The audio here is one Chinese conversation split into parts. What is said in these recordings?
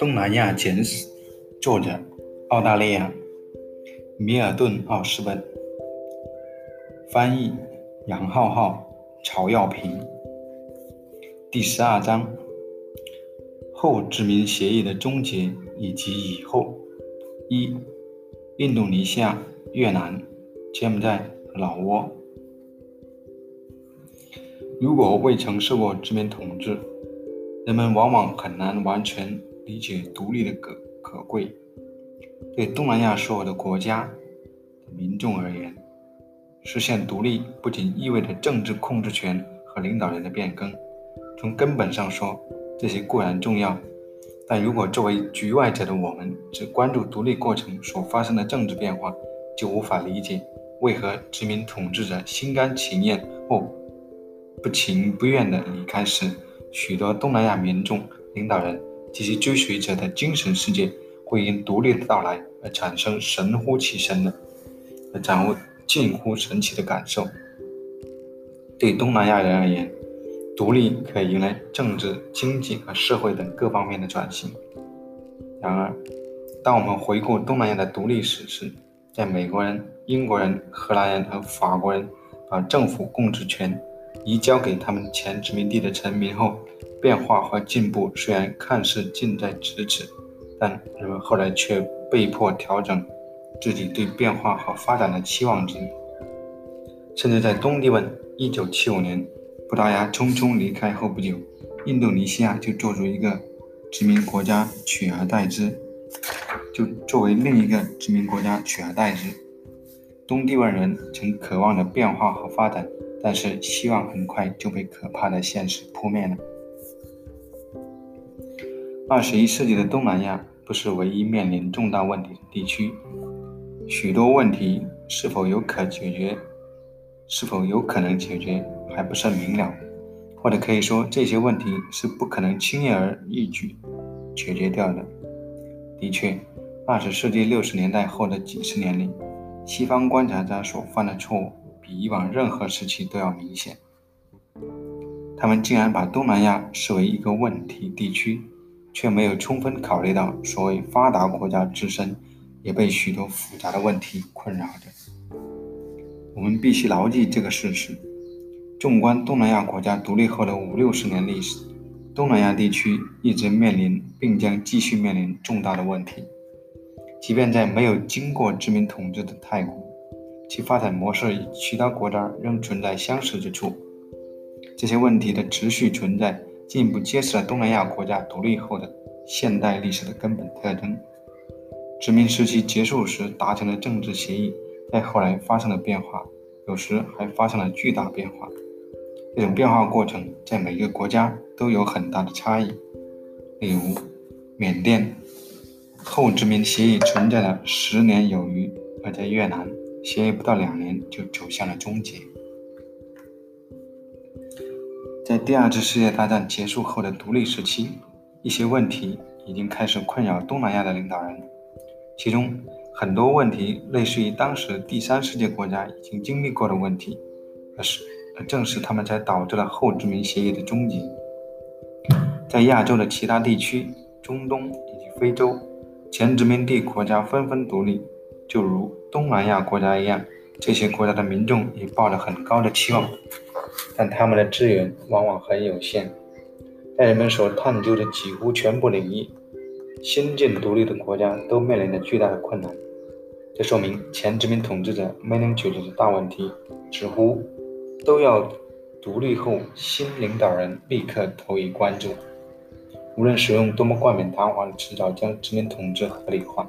东南亚简史》，作者澳大利亚米尔顿·奥斯本，翻译杨浩浩、曹耀平。第十二章：后殖民协议的终结以及以后。一、印度尼西亚、越南、柬埔寨老挝。如果未曾受过殖民统治，人们往往很难完全。理解独立的可可贵，对东南亚所有的国家的民众而言，实现独立不仅意味着政治控制权和领导人的变更。从根本上说，这些固然重要，但如果作为局外者的我们只关注独立过程所发生的政治变化，就无法理解为何殖民统治者心甘情愿或不情不愿地离开时，许多东南亚民众领导人。及其追随者的精神世界会因独立的到来而产生神乎其神的、而掌握近乎神奇的感受。对东南亚人而言，独立可以迎来政治、经济和社会等各方面的转型。然而，当我们回顾东南亚的独立史时，在美国人、英国人、荷兰人和法国人把政府控制权移交给他们前殖民地的臣民后，变化和进步虽然看似近在咫尺，但人们后来却被迫调整自己对变化和发展的期望值。甚至在东帝汶1975年葡萄牙匆匆离开后不久，印度尼西亚就做出一个殖民国家取而代之，就作为另一个殖民国家取而代之。东帝汶人曾渴望着变化和发展，但是希望很快就被可怕的现实扑灭了。二十一世纪的东南亚不是唯一面临重大问题的地区，许多问题是否有可解决，是否有可能解决还不甚明了，或者可以说这些问题是不可能轻而易举解决掉的。的确，二十世纪六十年代后的几十年里，西方观察家所犯的错误比以往任何时期都要明显，他们竟然把东南亚视为一个问题地区。却没有充分考虑到，所谓发达国家自身也被许多复杂的问题困扰着。我们必须牢记这个事实：纵观东南亚国家独立后的五六十年历史，东南亚地区一直面临并将继续面临重大的问题。即便在没有经过殖民统治的泰国，其发展模式与其他国家仍存在相似之处。这些问题的持续存在。进一步揭示了东南亚国家独立后的现代历史的根本特征：殖民时期结束时达成的政治协议，在后来发生了变化，有时还发生了巨大变化。这种变化过程在每个国家都有很大的差异。例如，缅甸后殖民协议存在了十年有余，而在越南，协议不到两年就走向了终结。在第二次世界大战结束后的独立时期，一些问题已经开始困扰东南亚的领导人，其中很多问题类似于当时第三世界国家已经经历过的问题，而是而正是他们才导致了后殖民协议的终结。在亚洲的其他地区、中东以及非洲，前殖民地国家纷纷独立，就如东南亚国家一样，这些国家的民众也抱着很高的期望。但他们的资源往往很有限，在人们所探究的几乎全部领域，新晋独立的国家都面临着巨大的困难。这说明前殖民统治者没能解决的大问题，似乎都要独立后新领导人立刻投以关注。无论使用多么冠冕堂皇的辞藻将殖民统治合理化，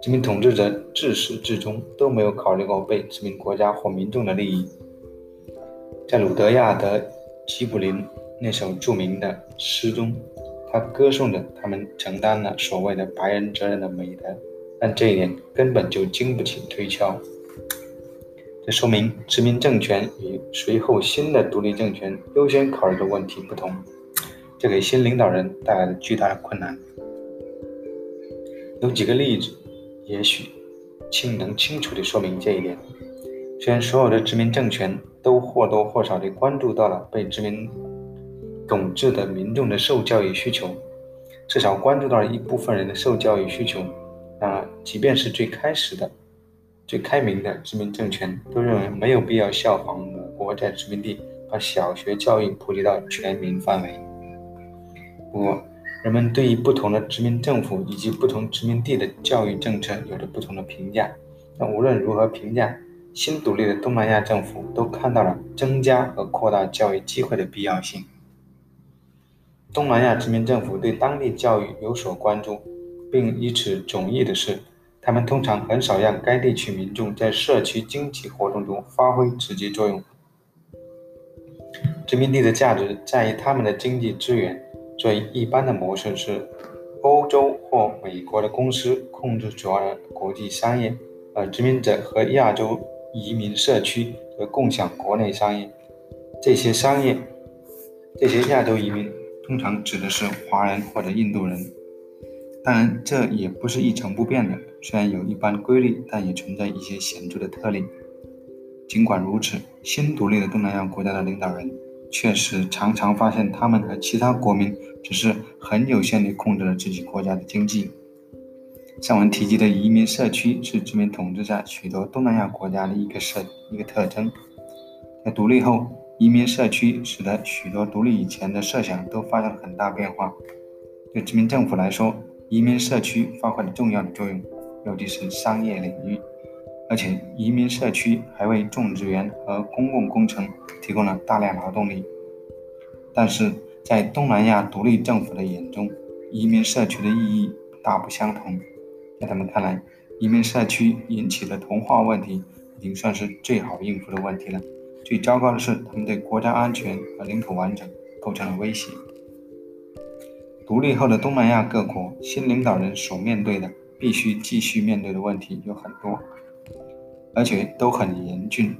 殖民统治者自始至终都没有考虑过被殖民国家或民众的利益。在鲁德亚德·吉卜林那首著名的诗中，他歌颂着他们承担了所谓的“白人责任”的美德，但这一点根本就经不起推敲。这说明殖民政权与随后新的独立政权优先考虑的问题不同，这给新领导人带来了巨大的困难。有几个例子，也许清能清楚地说明这一点。虽然所有的殖民政权都或多或少地关注到了被殖民统治的民众的受教育需求，至少关注到了一部分人的受教育需求。然而，即便是最开始的、最开明的殖民政权，都认为没有必要效仿母国在殖民地把小学教育普及到全民范围。不过，人们对于不同的殖民政府以及不同殖民地的教育政策有着不同的评价。但无论如何评价，新独立的东南亚政府都看到了增加和扩大教育机会的必要性。东南亚殖民政府对当地教育有所关注，并以此迥异的是，他们通常很少让该地区民众在社区经济活动中发挥直接作用。殖民地的价值在于他们的经济资源。最一般的模式是，欧洲或美国的公司控制主要的国际商业，而殖民者和亚洲移民社区则共享国内商业。这些商业，这些亚洲移民通常指的是华人或者印度人。当然，这也不是一成不变的，虽然有一般规律，但也存在一些显著的特例。尽管如此，新独立的东南亚国家的领导人。确实常常发现，他们和其他国民只是很有限地控制了自己国家的经济。上文提及的移民社区是殖民统治下许多东南亚国家的一个社一个特征。在独立后，移民社区使得许多独立以前的设想都发生了很大变化。对殖民政府来说，移民社区发挥了重要的作用，尤其是商业领域。而且，移民社区还为种植园和公共工程提供了大量劳动力。但是在东南亚独立政府的眼中，移民社区的意义大不相同。在他们看来，移民社区引起的同化问题已经算是最好应付的问题了。最糟糕的是，他们对国家安全和领土完整构成了威胁。独立后的东南亚各国新领导人所面对的、必须继续面对的问题有很多。而且都很严峻。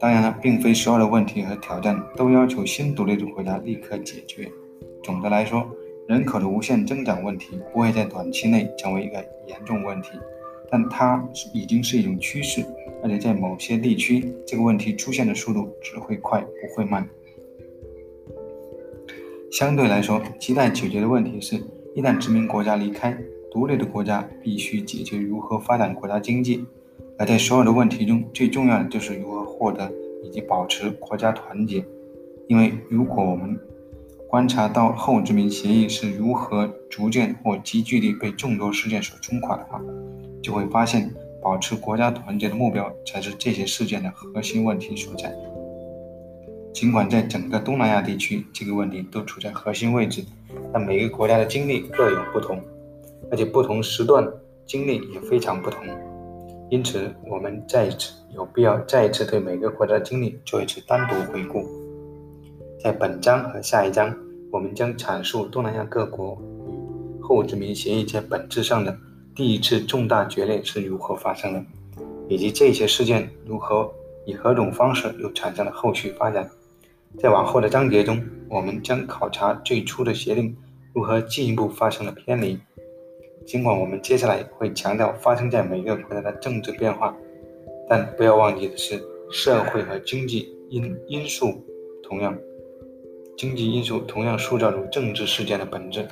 当然了，并非所有的问题和挑战都要求新独立的国家立刻解决。总的来说，人口的无限增长问题不会在短期内成为一个严重问题，但它已经是一种趋势，而且在某些地区，这个问题出现的速度只会快不会慢。相对来说，亟待解决的问题是：一旦殖民国家离开，独立的国家必须解决如何发展国家经济。而在所有的问题中，最重要的就是如何获得以及保持国家团结。因为如果我们观察到后殖民协议是如何逐渐或急剧地被众多事件所冲垮的话，就会发现保持国家团结的目标才是这些事件的核心问题所在。尽管在整个东南亚地区这个问题都处在核心位置，但每个国家的经历各有不同，而且不同时段经历也非常不同。因此，我们再一次有必要再一次对每个国家的经历做一次单独回顾。在本章和下一章，我们将阐述东南亚各国与后殖民协议在本质上的第一次重大决裂是如何发生的，以及这些事件如何以何种方式又产生了后续发展。在往后的章节中，我们将考察最初的协定如何进一步发生了偏离。尽管我们接下来会强调发生在每个国家的政治变化，但不要忘记的是，社会和经济因因素同样，经济因素同样塑造出政治事件的本质。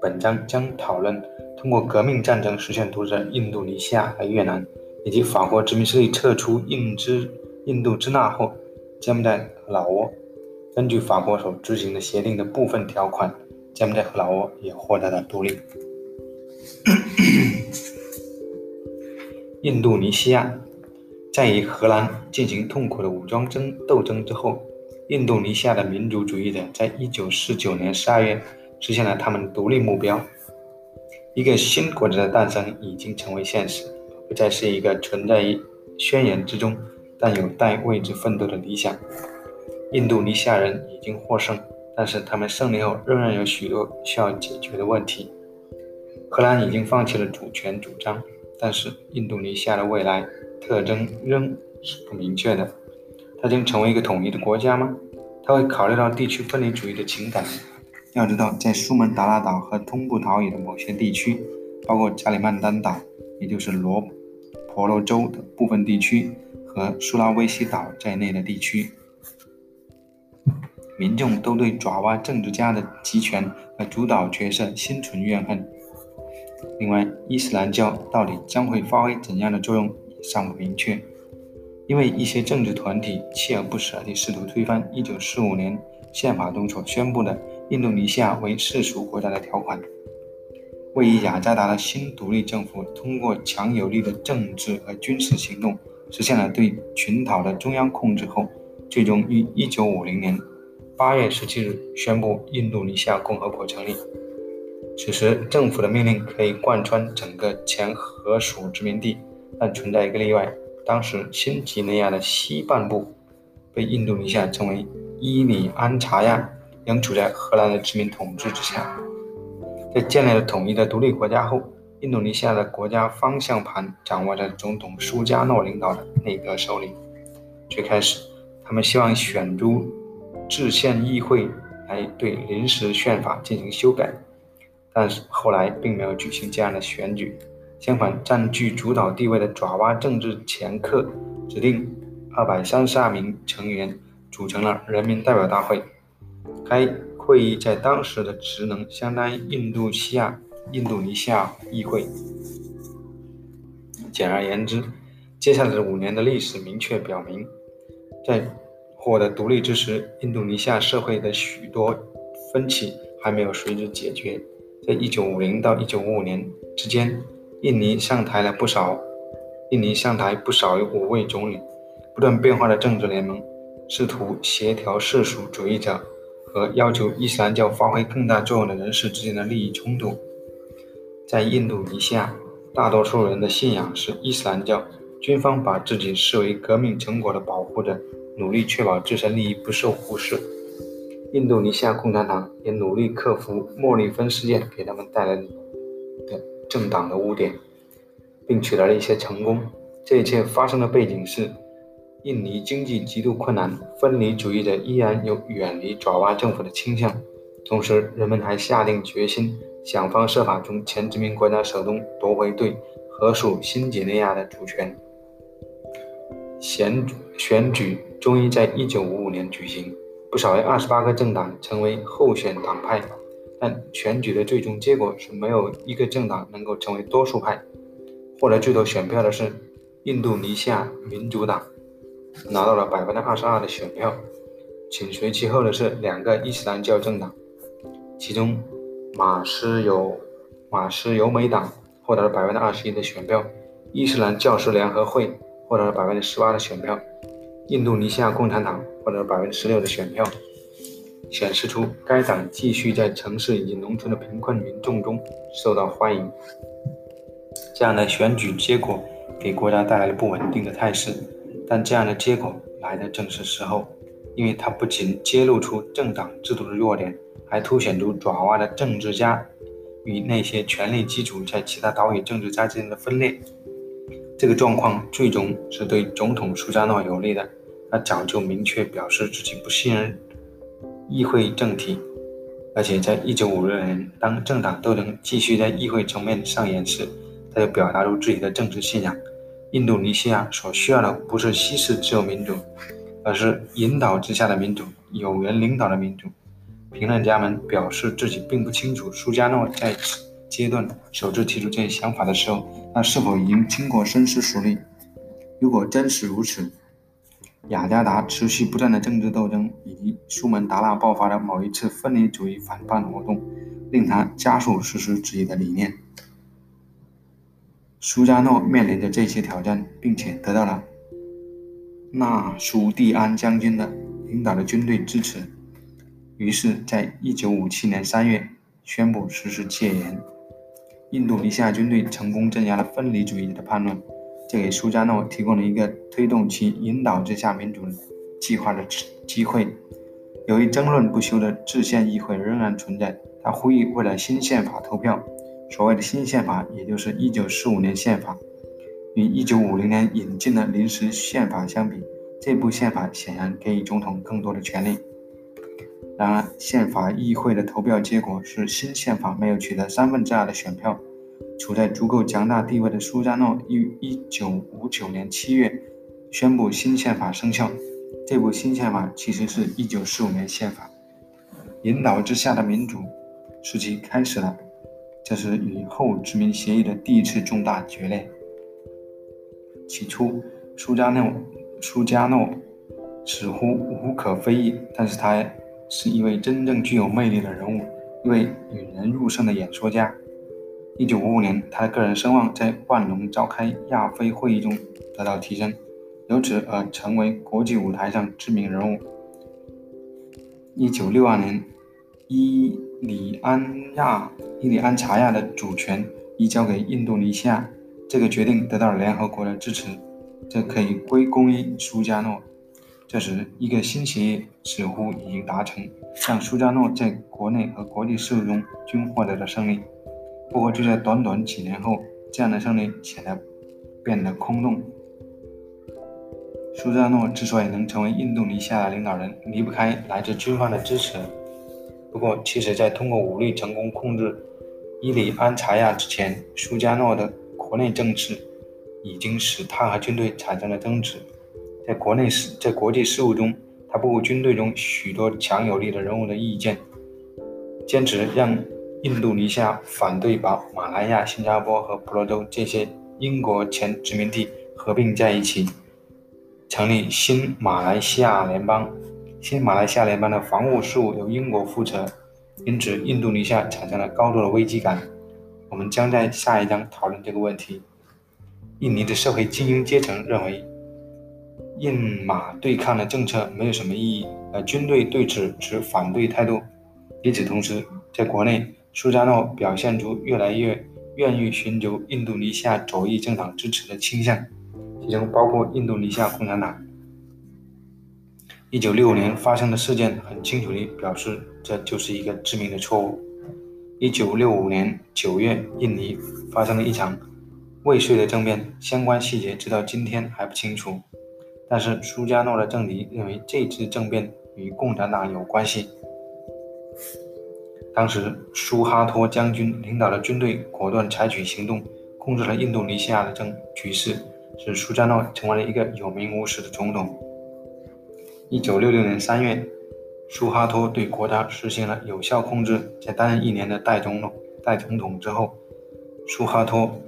本章将讨论通过革命战争实现独立的印度尼西亚和越南，以及法国殖民势力撤出印支印度支那后，柬埔寨和老挝根据法国所执行的协定的部分条款，柬埔寨和老挝也获得了独立。印度尼西亚在与荷兰进行痛苦的武装争斗争之后，印度尼西亚的民族主义者在1949年12月实现了他们独立目标。一个新国家的诞生已经成为现实，不再是一个存在于宣言之中但有待为之奋斗的理想。印度尼西亚人已经获胜，但是他们胜利后仍然有许多需要解决的问题。荷兰已经放弃了主权主张，但是印度尼西亚的未来特征仍是不明确的。它将成为一个统一的国家吗？它会考虑到地区分离主义的情感。要知道，在苏门答腊岛和东部岛屿的某些地区，包括加里曼丹岛，也就是罗婆罗洲的部分地区和苏拉威西岛在内的地区，民众都对爪哇政治家的集权和主导角色心存怨恨。另外，伊斯兰教到底将会发挥怎样的作用尚不明确，因为一些政治团体锲而不舍地试图推翻1945年宪法中所宣布的印度尼西亚为世俗国家的条款。位于雅加达的新独立政府通过强有力的政治和军事行动，实现了对群岛的中央控制后，最终于1950年8月17日宣布印度尼西亚共和国成立。此时，政府的命令可以贯穿整个前荷属殖民地，但存在一个例外：当时新几内亚的西半部被印度尼西亚称为伊里安查亚，仍处在荷兰的殖民统治之下。在建立了统一的独立国家后，印度尼西亚的国家方向盘掌握在总统苏加诺领导的内阁手里。最开始，他们希望选出制宪议会来对临时宪法进行修改，但是后来并没有举行这样的选举。相反，占据主导地位的爪哇政治掮客指定二百三十二名成员，组成了人民代表大会。该会议在当时的职能相当于印度西亚、印度尼西亚议会。简而言之，接下来的五年的历史明确表明，在获得独立之时，印度尼西亚社会的许多分歧还没有随之解决。在一九五零到一九五五年之间，印尼上台了不少，印尼上台不少于五位总理。不断变化的政治联盟试图协调世俗主义者。和要求伊斯兰教发挥更大作用的人士之间的利益冲突，在印度尼西亚，大多数人的信仰是伊斯兰教，军方把自己视为革命成果的保护者，努力确保自身利益不受忽视。印度尼西亚共产党也努力克服莫里芬事件给他们带来的政党的污点，并取得了一些成功。这一切发生的背景是。印尼经济极度困难，分离主义者依然有远离爪哇政府的倾向。同时，人们还下定决心想方设法从前殖民国家手中夺回对荷属新几内亚的主权。选选举终于在1955年举行，不少于28个政党成为候选党派，但选举的最终结果是没有一个政党能够成为多数派。获得最多选票的是印度尼西亚民主党。拿到了百分之二十二的选票，紧随其后的是两个伊斯兰教政党，其中马斯尤马斯尤美党获得了百分之二十一的选票，伊斯兰教师联合会获得了百分之十八的选票，印度尼西亚共产党获得百分之十六的选票，显示出该党继续在城市以及农村的贫困民众中受到欢迎。这样的选举结果给国家带来了不稳定的态势。但这样的结果来的正是时候，因为它不仅揭露出政党制度的弱点，还凸显出爪哇的政治家与那些权力基础在其他岛屿政治家之间的分裂。这个状况最终是对总统苏加诺有利的。他早就明确表示自己不信任议会政体，而且在1956年，当政党斗争继续在议会层面上演时，他就表达出自己的政治信仰。印度尼西亚所需要的不是西式自由民主，而是引导之下的民主，有人领导的民主。评论家们表示自己并不清楚苏加诺在此阶段首次提出这些想法的时候，他是否已经经过深思熟虑。如果真是如此，雅加达持续不断的政治斗争以及苏门答腊爆发的某一次分离主义反叛活动，令他加速实施自己的理念。苏加诺面临着这些挑战，并且得到了纳苏蒂安将军的领导的军队支持，于是，在1957年3月宣布实施戒严。印度尼西亚军队成功镇压了分离主义的叛乱，这给苏加诺提供了一个推动其引导之下民主计划的机会。由于争论不休的制宪议会仍然存在，他呼吁为了新宪法投票。所谓的新宪法，也就是1945年宪法，与1950年引进的临时宪法相比，这部宪法显然给予总统更多的权利。然而，宪法议会的投票结果是新宪法没有取得三分之二的选票。处在足够强大地位的苏加诺于1959年7月宣布新宪法生效，这部新宪法其实是一九四五年宪法，引导之下的民主时期开始了，这是与后殖民协议的第一次重大决裂。起初，苏加诺苏加诺似乎无可非议，但是他是一位真正具有魅力的人物，一位引人入胜的演说家。一九五五年，他的个人声望在万隆召开亚非会议中得到提升，由此而成为国际舞台上知名人物。一九六二年，伊里安亚伊里安查亚的主权移交给印度尼西亚，这个决定得到了联合国的支持，这可以归功于苏加诺。这时，一个新协议似乎已经达成，让苏加诺在国内和国际事务中均获得了胜利。不过，就在短短几年后，这样的胜利显得变得空洞。苏加诺之所以能成为印度尼西亚领导人，离不开来自军方的支持。不过，其实，在通过武力成功控制伊里安查亚之前，苏加诺的国内政治已经使他和军队产生了争执。在国内事，在国际事务中，他不顾军队中许多强有力的人物的意见，坚持让。印度尼西亚反对把马来亚、新加坡和婆罗洲这些英国前殖民地合并在一起，成立新马来西亚联邦。新马来西亚联邦的防务事务由英国负责，因此印度尼西亚产生了高度的危机感。我们将在下一章讨论这个问题。印尼的社会精英阶层认为，印马对抗的政策没有什么意义，而军队对此持反对态度。与此同时，在国内，苏加诺表现出越来越愿意寻求印度尼西亚左翼政党支持的倾向，其中包括印度尼西亚共产党。一九六五年发生的事件很清楚地表示，这就是一个致命的错误。一九六五年九月，印尼发生了一场未遂的政变，相关细节直到今天还不清楚。但是苏加诺的政敌认为这次政变与共产党有关系。当时，苏哈托将军领导的军队果断采取行动，控制了印度尼西亚的政局势，使苏加诺成为了一个有名无实的总统。一九六六年三月，苏哈托对国家实行了有效控制。在担任一年的代总统代总统之后，苏哈托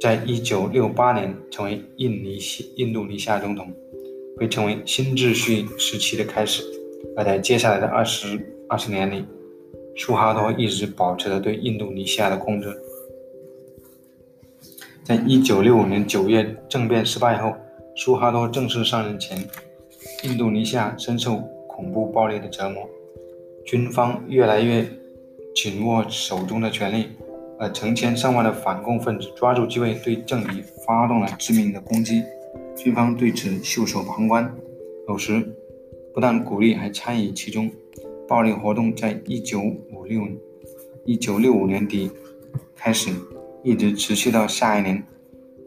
在一九六八年成为印尼西印度尼西亚总统，被称为新秩序时期的开始。而在接下来的二十二十年里，苏哈托一直保持着对印度尼西亚的控制。在一九六五年九月政变失败后，苏哈托正式上任前，印度尼西亚深受恐怖暴力的折磨，军方越来越紧握手中的权力，而成千上万的反共分子抓住机会对政敌发动了致命的攻击，军方对此袖手旁观，有时不但鼓励，还参与其中。暴力活动在一九五六、一九六五年底开始，一直持续到下一年。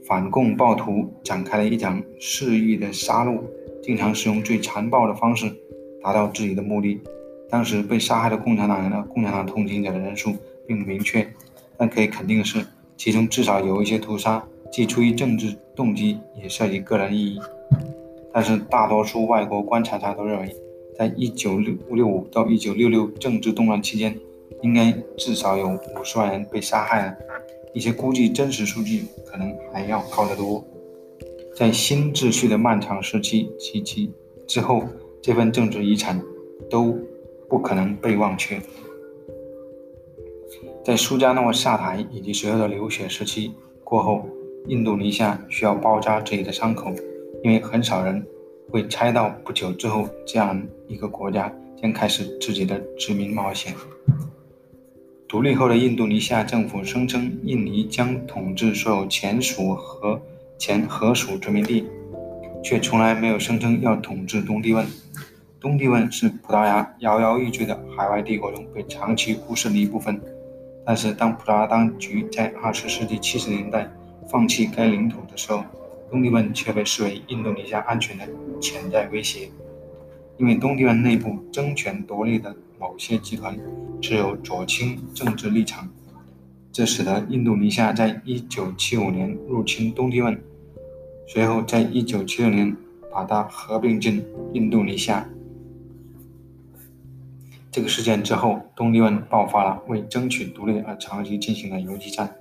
反共暴徒展开了一场肆意的杀戮，经常使用最残暴的方式达到自己的目的。当时被杀害的共产党人的共产党同情者的人数并不明确，但可以肯定的是，其中至少有一些屠杀既出于政治动机，也涉及个人意义。但是，大多数外国观察家都认为。在一九六六五到一九六六政治动乱期间，应该至少有五十万人被杀害了。一些估计真实数据可能还要高得多。在新秩序的漫长时期及其之后，这份政治遗产都不可能被忘却。在苏加诺下台以及随后的流血时期过后，印度尼西亚需要包扎自己的伤口，因为很少人。会猜到不久之后，这样一个国家将开始自己的殖民冒险。独立后的印度尼西亚政府声称，印尼将统治所有前属和前荷属殖民地，却从来没有声称要统治东帝汶。东帝汶是葡萄牙摇摇欲坠的海外帝国中被长期忽视的一部分。但是，当葡萄牙当局在20世纪70年代放弃该领土的时候，东帝汶却被视为印度尼西亚安全的潜在威胁，因为东帝汶内部争权夺利的某些集团持有左倾政治立场，这使得印度尼西亚在1975年入侵东帝汶，随后在1976年把它合并进印度尼西亚。这个事件之后，东帝汶爆发了为争取独立而长期进行的游击战，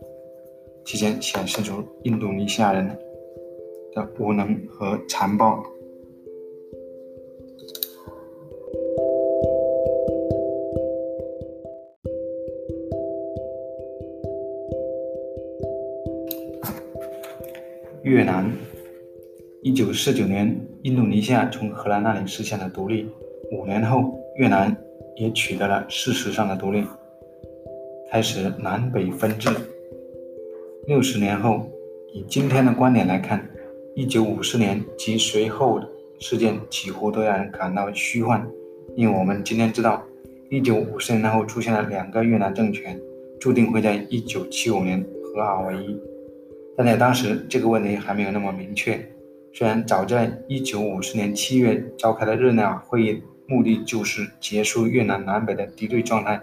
期间显示出印度尼西亚人的无能和残暴。越南，一九四九年，印度尼西亚从荷兰那里实现了独立。五年后，越南也取得了事实上的独立，开始南北分治。六十年后，以今天的观点来看，一九五四年及随后的事件几乎都让人感到虚幻，因为我们今天知道，一九五四年后出现了两个越南政权，注定会在一九七五年合二为一。但在当时，这个问题还没有那么明确。虽然早在1954年7月召开的日内瓦会议，目的就是结束越南南北的敌对状态，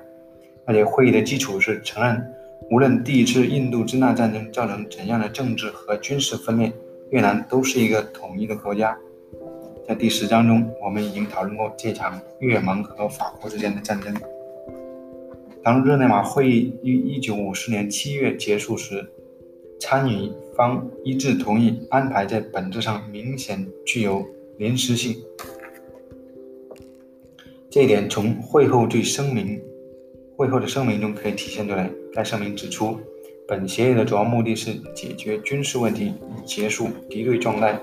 而且会议的基础是承认，无论第一次印度支那战争造成怎样的政治和军事分裂，越南都是一个统一的国家。在第十章中，我们已经讨论过这场越盟和法国之间的战争。当日内瓦会议于1954年7月结束时，参与方一致同意安排，在本质上明显具有临时性。这一点从会后对声明、会后的声明中可以体现出来。该声明指出，本协议的主要目的是解决军事问题，以结束敌对状态。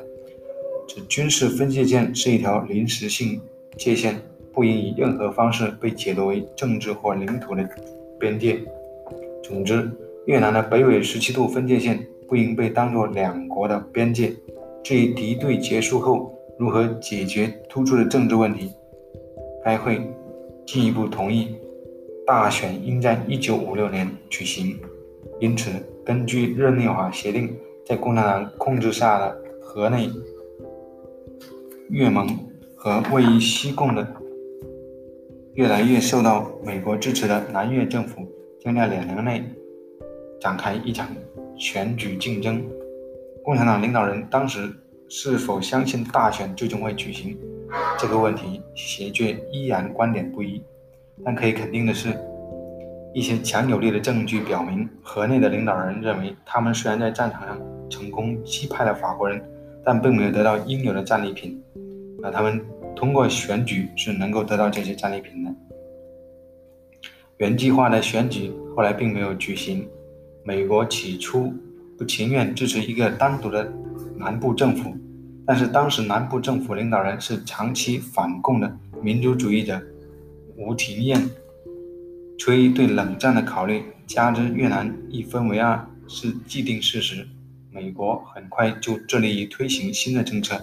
指军事分界线是一条临时性界限，不应以任何方式被解读为政治或领土的边界。总之。越南的北纬十七度分界线不应被当作两国的边界。至于敌对结束后如何解决突出的政治问题，该会进一步同意大选应在一九五六年举行。因此，根据日内瓦协定，在共产党控制下的河内、越盟和位于西贡的越来越受到美国支持的南越政府，将在两年内。展开一场选举竞争。共产党领导人当时是否相信大选最终会举行这个问题，学界依然观点不一。但可以肯定的是，一些强有力的证据表明，河内的领导人认为，他们虽然在战场上成功击败了法国人，但并没有得到应有的战利品。而他们通过选举是能够得到这些战利品的。原计划的选举后来并没有举行。美国起初不情愿支持一个单独的南部政府，但是当时南部政府领导人是长期反共的民族主义者吴廷艳。出于对冷战的考虑，加之越南一分为二是既定事实，美国很快就致力于推行新的政策。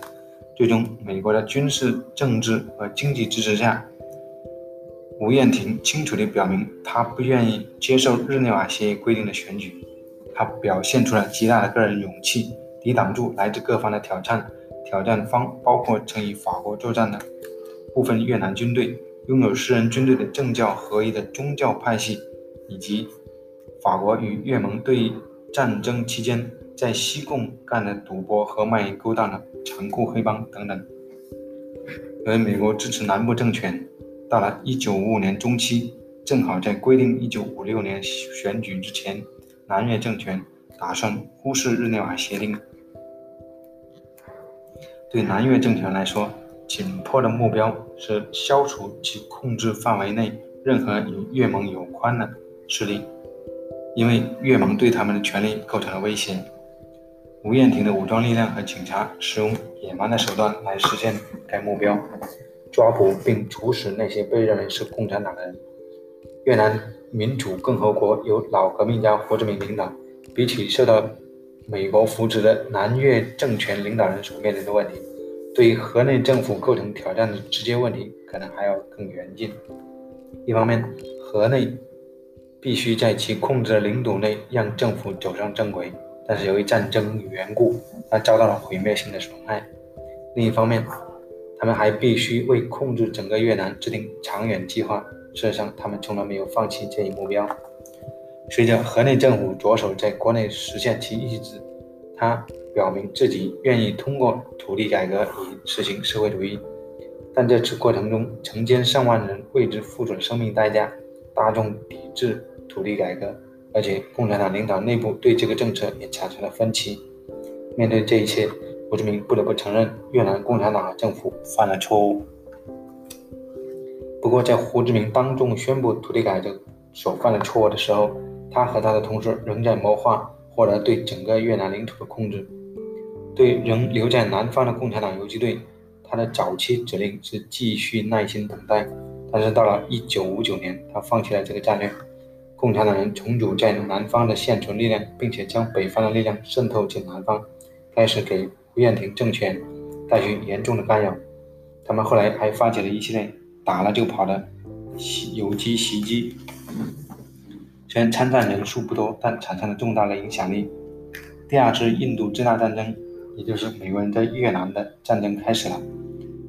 最终，美国的军事、政治和经济支持下，吴彦廷清楚地表明，他不愿意接受日内瓦协议规定的选举。他表现出了极大的个人勇气，抵挡住来自各方的挑战。挑战方包括曾与法国作战的部分越南军队、拥有私人军队的政教合一的宗教派系，以及法国与越盟对战争期间在西贡干的赌博和卖淫勾当的残酷黑帮等等。而美国支持南部政权。到了1955年中期，正好在规定1956年选举之前，南越政权打算忽视日内瓦协定。对南越政权来说，紧迫的目标是消除其控制范围内任何与越盟有关的势力，因为越盟对他们的权利构成了威胁。吴彦廷的武装力量和警察使用野蛮的手段来实现该目标。抓捕并处死那些被认为是共产党的人。越南民主共和国由老革命家胡志明领导。比起受到美国扶持的南越政权领导人所面临的问题，对于河内政府构成挑战的直接问题可能还要更严峻。一方面，河内必须在其控制的领土内让政府走上正轨，但是由于战争缘故，它遭到了毁灭性的损害。另一方面，他们还必须为控制整个越南制定长远计划。事实上，他们从来没有放弃这一目标。随着河内政府着手在国内实现其意志，他表明自己愿意通过土地改革以实行社会主义，但这次过程中成千上万人为之付出生命代价，大众抵制土地改革，而且共产党领导内部对这个政策也产生了分歧。面对这一切，胡志明不得不承认越南共产党政府犯了错误。不过，在胡志明当众宣布土地改革所犯的错误的时候，他和他的同事仍在谋划获得对整个越南领土的控制。对仍留在南方的共产党游击队，他的早期指令是继续耐心等待。但是到了1959年，他放弃了这个战略。共产党人重组在南方的现存力量，并且将北方的力量渗透进南方，开始给胡彦廷政权带去严重的干扰。他们后来还发起了一系列打了就跑的游击袭击。虽然参战人数不多，但产生了重大的影响力。第二次印度支那战争，也就是美国人在越南的战争开始了。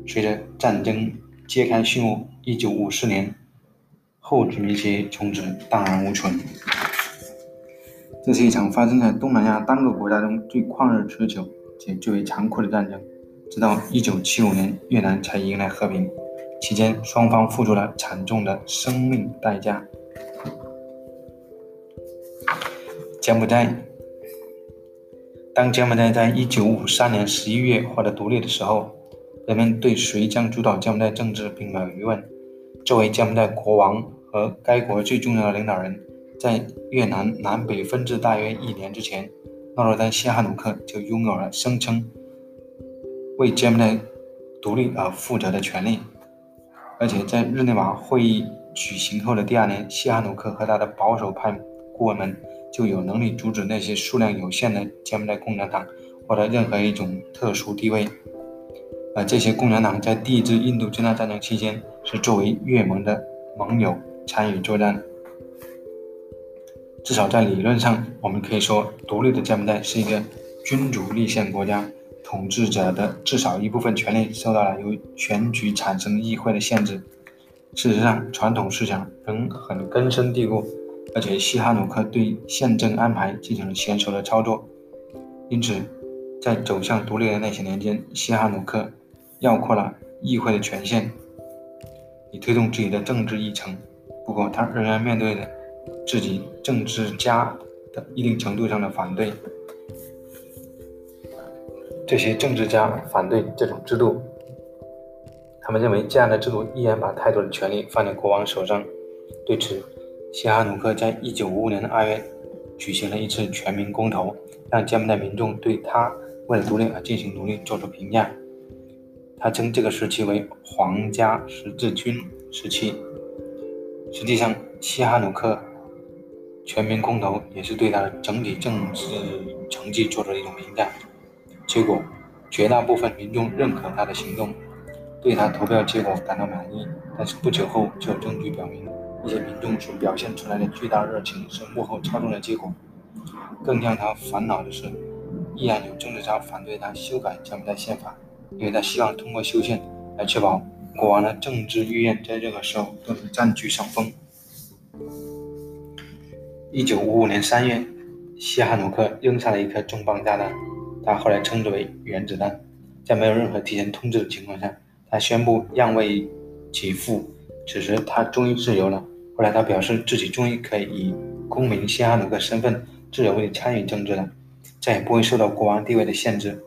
随着战争揭开序幕，1954年后殖民协议从此荡然无存。这是一场发生在东南亚单个国家中最旷日持久且最为残酷的战争。直到1975年，越南才迎来和平，期间双方付出了惨重的生命代价。柬埔寨，当柬埔寨在一九五三年十一月获得独立的时候，人们对谁将主导柬埔寨政治并没有疑问。作为柬埔寨国王和该国最重要的领导人，在越南南北分治大约一年之前，诺若丹·西哈努克就拥有了声称为柬埔寨独立而负责的权利。而且在日内瓦会议举行后的第二年，西哈努克和他的保守派顾问们。就有能力阻止那些数量有限的柬埔寨共产党获得任何一种特殊地位，而这些共产党在第一次印度支那战争期间是作为越盟的盟友参与作战。至少在理论上，我们可以说，独立的柬埔寨是一个君主立宪国家，统治者的至少一部分权力受到了由选举产生议会的限制。事实上，传统思想仍很根深蒂固。而且西哈努克对宪政安排进行了娴熟的操作，因此，在走向独立的那些年间，西哈努克要扩了议会的权限，以推动自己的政治议程。不过，他仍然面对着自己政治家的一定程度上的反对。这些政治家反对这种制度，他们认为这样的制度依然把太多的权力放在国王手上。对此，西哈努克在1955年的2月举行了一次全民公投，让柬埔寨民众对他为了独立而进行努力做出评价。他称这个时期为“皇家十字军时期”。实际上，西哈努克全民公投也是对他的整体政治成绩做出了一种评价。结果，绝大部分民众认可他的行动，对他投票结果感到满意。但是不久后，就有证据表明。一些民众所表现出来的巨大热情是幕后操纵的结果。更让他烦恼的是，依然有政治家反对他修改柬埔寨宪法，因为他希望通过修宪来确保国王的政治意愿在任何时候都能占据上风。一九五五年三月，西哈努克扔下了一颗重磅炸弹，他后来称之为“原子弹”。在没有任何提前通知的情况下，他宣布让位给付。此时，他终于自由了。后来，他表示自己终于可以以公民西哈努克身份自由地参与政治了，再也不会受到国王地位的限制。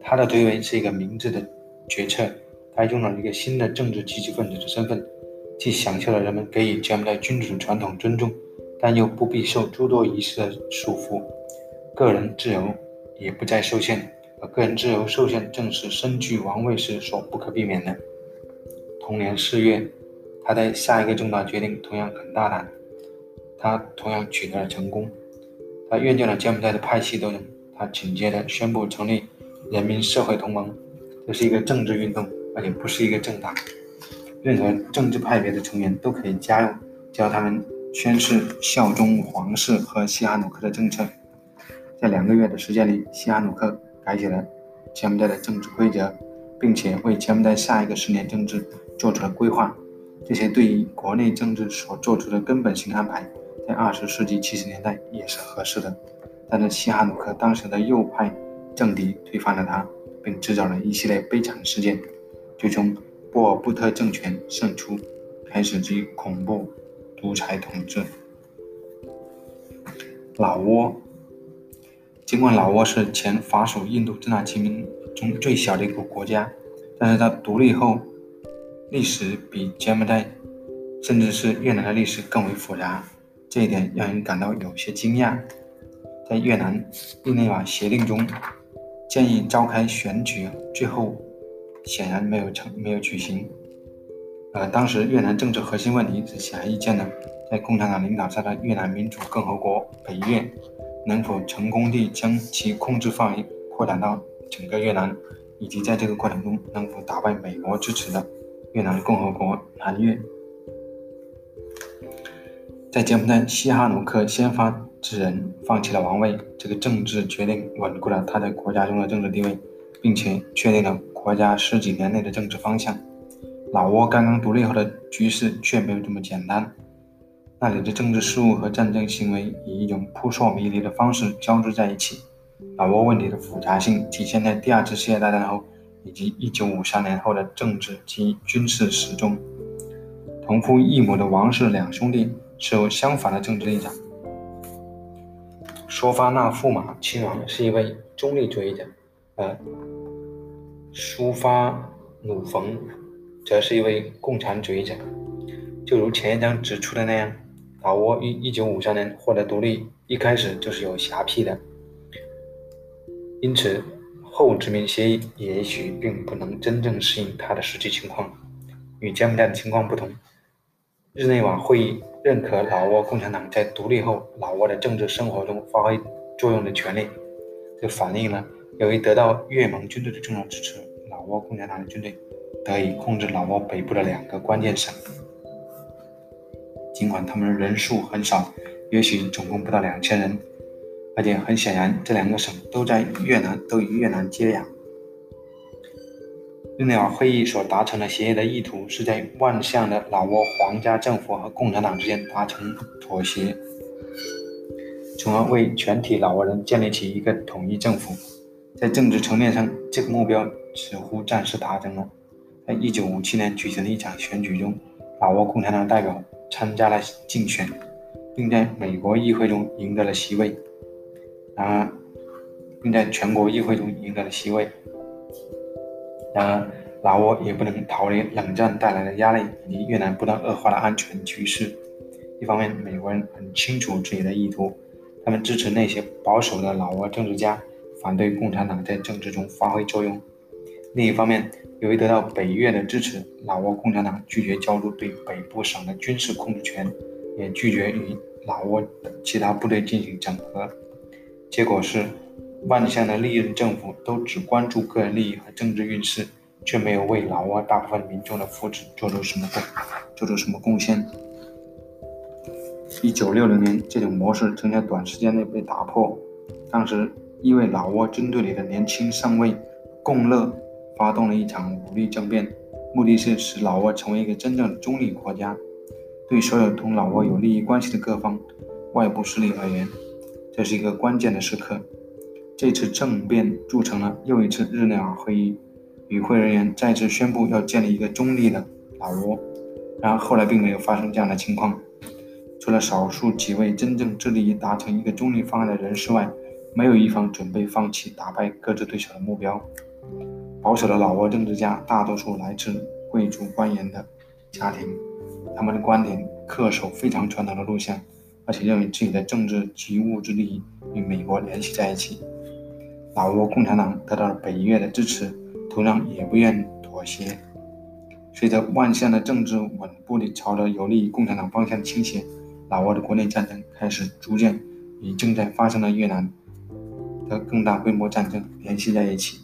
他的推文是一个明智的决策。他用了一个新的政治积极分子的身份，既享受了人们给予柬埔寨君主的传统尊重，但又不必受诸多仪式的束缚，个人自由也不再受限。而个人自由受限，正是身居王位时所不可避免的。同年四月。他在下一个重大决定同样很大胆，他同样取得了成功。他厌倦了柬埔寨的派系斗争，他紧接着宣布成立人民社会同盟，这是一个政治运动，而且不是一个政党。任何政治派别的成员都可以加入，只要他们宣誓效忠皇室和西哈努克的政策。在两个月的时间里，西哈努克改写了柬埔寨的政治规则，并且为柬埔寨下一个十年政治做出了规划。这些对于国内政治所做出的根本性安排，在二十世纪七十年代也是合适的，但是西哈努克当时的右派政敌推翻了他，并制造了一系列悲惨事件，最终波尔布特政权胜出，开始其恐怖独裁统治。老挝，尽管老挝是前法属印度支那齐民中最小的一个国家，但是它独立后，历史比柬埔寨，甚至是越南的历史更为复杂，这一点让人感到有些惊讶。在越南日内瓦协定中，建议召开选举，最后显然没有成，没有举行。呃，当时越南政治核心问题是显而易见的。在共产党领导下的越南民主共和国北越，能否成功地将其控制范围扩展到整个越南，以及在这个过程中能否打败美国支持的越南共和国南越？在柬埔寨，西哈努克先发制人，放弃了王位，这个政治决定稳固了他在国家中的政治地位，并且确定了国家十几年内的政治方向。老挝刚刚独立后的局势却没有这么简单。那里的政治事务和战争行为以一种扑朔迷离的方式交织在一起。老挝问题的复杂性体现在第二次世界大战后以及1953年后的政治及军事史中。同父异母的王氏两兄弟持有相反的政治立场。说发那驸马亲王是一位中立主义者，而苏发努冯则是一位共产主义者。就如前一章指出的那样。老挝于一九五三年获得独立，一开始就是有狭僻的，因此后殖民协议也许并不能真正适应它的实际情况。与柬埔寨的情况不同，日内瓦会议认可老挝共产党在独立后老挝的政治生活中发挥作用的权利，这反映了由于得到越盟军队的重要支持，老挝共产党的军队得以控制老挝北部的两个关键省。尽管他们人数很少，也许总共不到两千人，而且很显然，这两个省都在越南，都与越南接壤。日内瓦会议所达成的协议的意图是在万象的老挝皇家政府和共产党之间达成妥协，从而为全体老挝人建立起一个统一政府。在政治层面上，这个目标似乎暂时达成了。在一九五七年举行的一场选举中，老挝共产党代表。参加了竞选，并在美国议会中赢得了席位。然而，并在全国议会中赢得了席位。然而，老挝也不能逃离冷战带来的压力以及越南不断恶化的安全局势。一方面，美国人很清楚自己的意图，他们支持那些保守的老挝政治家，反对共产党在政治中发挥作用。另一方面，由于得到北越的支持，老挝共产党拒绝交出对北部省的军事控制权，也拒绝与老挝的其他部队进行整合。结果是，万象的历任政府都只关注个人利益和政治运势，却没有为老挝大部分民众的福祉做出什么贡做出什么贡献。一九六零年，这种模式曾在短时间内被打破。当时，一位老挝军队里的年轻上尉贡勒。发动了一场武力政变，目的是使老挝成为一个真正的中立国家。对所有同老挝有利益关系的各方、外部势力而言，这是一个关键的时刻。这次政变铸成了又一次日内瓦会议，与会人员再次宣布要建立一个中立的老挝。然而后来并没有发生这样的情况。除了少数几位真正致力于达成一个中立方案的人士外，没有一方准备放弃打败各自对手的目标。保守的老挝政治家大多数来自贵族官员的家庭，他们的观点恪守非常传统的路线，而且认为自己的政治及物质利益与美国联系在一起。老挝共产党得到了北越的支持，同样也不愿妥协。随着万象的政治稳步地朝着有利于共产党方向倾斜，老挝的国内战争开始逐渐与正在发生的越南的更大规模战争联系在一起。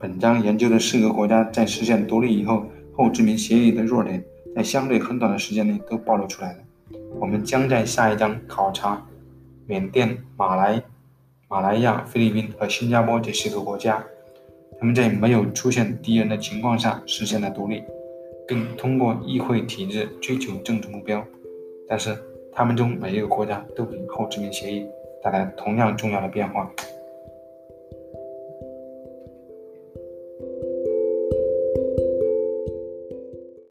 本章研究的四个国家在实现独立以后，后殖民协议的弱点，在相对很短的时间内都暴露出来了。我们将在下一章考察缅甸、马来、马来亚、菲律宾和新加坡这四个国家，他们在没有出现敌人的情况下实现了独立，并通过议会体制追求政治目标。但是，他们中每一个国家都给后殖民协议带来同样重要的变化。